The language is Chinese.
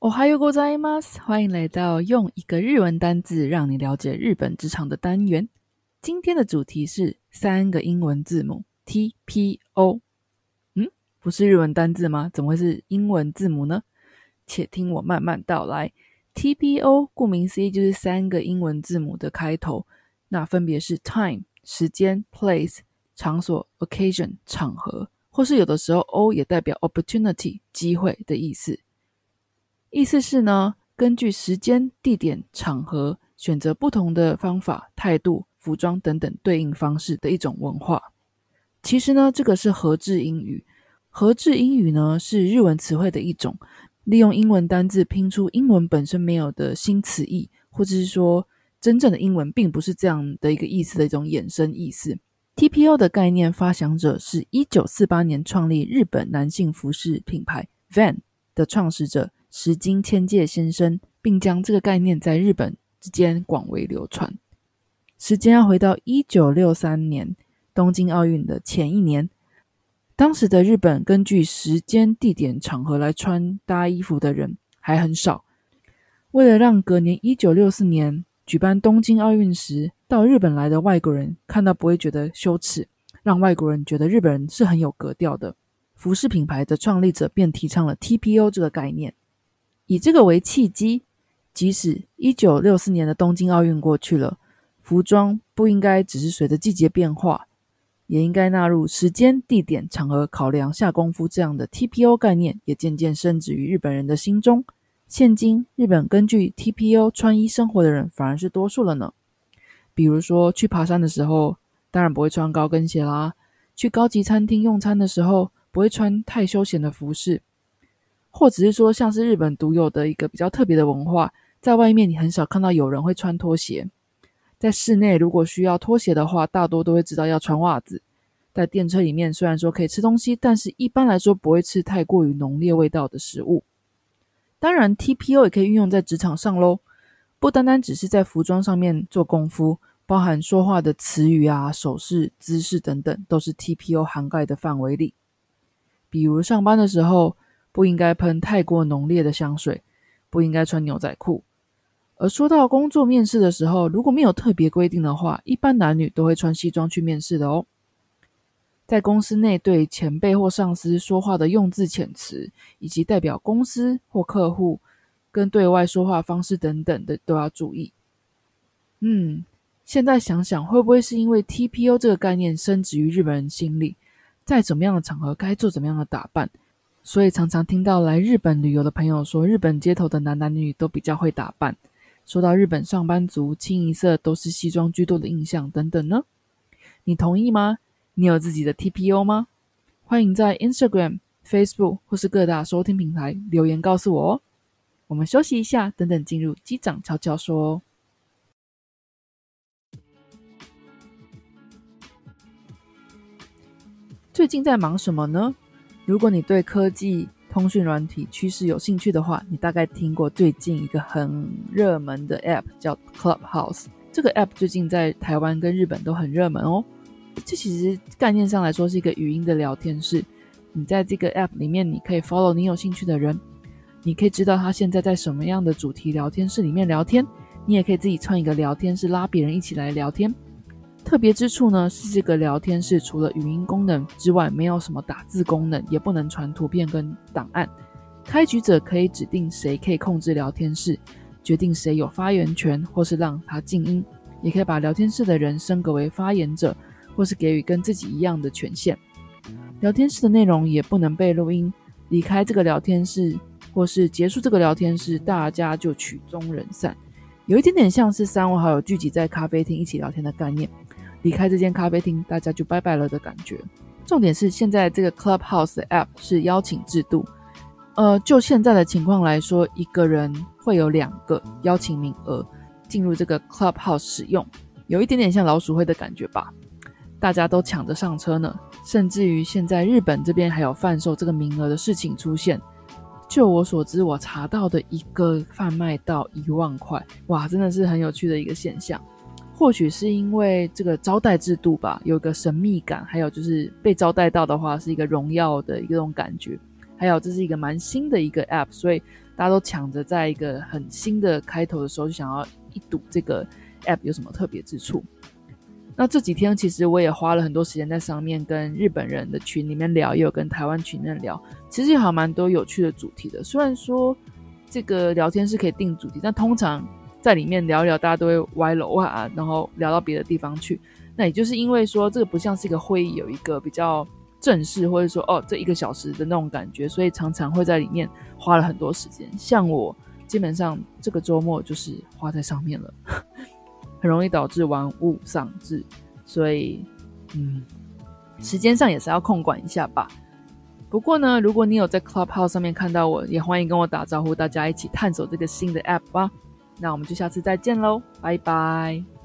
おはようございます。欢迎来到用一个日文单字让你了解日本职场的单元。今天的主题是三个英文字母 TPO。嗯，不是日文单字吗？怎么会是英文字母呢？且听我慢慢道来。TPO 顾名思义就是三个英文字母的开头，那分别是 time 时间、place 场所、occasion 场合，或是有的时候 O 也代表 opportunity 机会的意思。 意思是呢，根据时间、地点、场合，选择不同的方法、态度、服装等等对应方式的一种文化。其实呢，这个是合制英语。合制英语呢，是日文词汇的一种，利用英文单字拼出英文本身没有的新词义，或者是说真正的英文并不是这样的一个意思的一种衍生意思。TPO 的概念发想者是一九四八年创立日本男性服饰品牌 Van 的创始者。石津千介先生，并将这个概念在日本之间广为流传。时间要回到一九六三年东京奥运的前一年，当时的日本根据时间、地点、场合来穿搭衣服的人还很少。为了让隔年一九六四年举办东京奥运时到日本来的外国人看到不会觉得羞耻，让外国人觉得日本人是很有格调的，服饰品牌的创立者便提倡了 TPO 这个概念。以这个为契机，即使一九六四年的东京奥运过去了，服装不应该只是随着季节变化，也应该纳入时间、地点、场合考量下功夫。这样的 TPO 概念也渐渐深植于日本人的心中。现今，日本根据 TPO 穿衣生活的人反而是多数了呢。比如说，去爬山的时候，当然不会穿高跟鞋啦；去高级餐厅用餐的时候，不会穿太休闲的服饰。或者是说，像是日本独有的一个比较特别的文化，在外面你很少看到有人会穿拖鞋。在室内，如果需要拖鞋的话，大多都会知道要穿袜子。在电车里面，虽然说可以吃东西，但是一般来说不会吃太过于浓烈味道的食物。当然，TPO 也可以运用在职场上喽，不单单只是在服装上面做功夫，包含说话的词语啊、手势、姿势等等，都是 TPO 涵盖的范围里。比如上班的时候。不应该喷太过浓烈的香水，不应该穿牛仔裤。而说到工作面试的时候，如果没有特别规定的话，一般男女都会穿西装去面试的哦。在公司内对前辈或上司说话的用字遣词，以及代表公司或客户跟对外说话方式等等的，都要注意。嗯，现在想想，会不会是因为 TPO 这个概念深植于日本人心里，在怎么样的场合该做怎么样的打扮？所以常常听到来日本旅游的朋友说，日本街头的男男女女都比较会打扮。说到日本上班族清一色都是西装居多的印象等等呢？你同意吗？你有自己的 TPO 吗？欢迎在 Instagram、Facebook 或是各大收听平台留言告诉我哦。我们休息一下，等等进入机长悄悄说。哦最近在忙什么呢？如果你对科技、通讯软体趋势有兴趣的话，你大概听过最近一个很热门的 App 叫 Clubhouse。这个 App 最近在台湾跟日本都很热门哦。这其实概念上来说是一个语音的聊天室。你在这个 App 里面，你可以 follow 你有兴趣的人，你可以知道他现在在什么样的主题聊天室里面聊天。你也可以自己创一个聊天室，拉别人一起来聊天。特别之处呢，是这个聊天室除了语音功能之外，没有什么打字功能，也不能传图片跟档案。开局者可以指定谁可以控制聊天室，决定谁有发言权，或是让他静音，也可以把聊天室的人升格为发言者，或是给予跟自己一样的权限。聊天室的内容也不能被录音。离开这个聊天室，或是结束这个聊天室，大家就曲终人散，有一点点像是三五好友聚集在咖啡厅一起聊天的概念。离开这间咖啡厅，大家就拜拜了的感觉。重点是现在这个 Clubhouse 的 App 是邀请制度，呃，就现在的情况来说，一个人会有两个邀请名额进入这个 Clubhouse 使用，有一点点像老鼠会的感觉吧？大家都抢着上车呢，甚至于现在日本这边还有贩售这个名额的事情出现。就我所知，我查到的一个贩卖到一万块，哇，真的是很有趣的一个现象。或许是因为这个招待制度吧，有个神秘感，还有就是被招待到的话是一个荣耀的一种感觉，还有这是一个蛮新的一个 app，所以大家都抢着在一个很新的开头的时候就想要一睹这个 app 有什么特别之处。那这几天其实我也花了很多时间在上面跟日本人的群里面聊，也有跟台湾群里面聊，其实也好蛮多有趣的主题的。虽然说这个聊天是可以定主题，但通常在里面聊一聊，大家都会歪楼啊，然后聊到别的地方去。那也就是因为说这个不像是一个会议，有一个比较正式，或者说哦这一个小时的那种感觉，所以常常会在里面花了很多时间。像我基本上这个周末就是花在上面了。很容易导致玩物丧志，所以，嗯，时间上也是要控管一下吧。不过呢，如果你有在 Clubhouse 上面看到我，也欢迎跟我打招呼，大家一起探索这个新的 App 吧。那我们就下次再见喽，拜拜。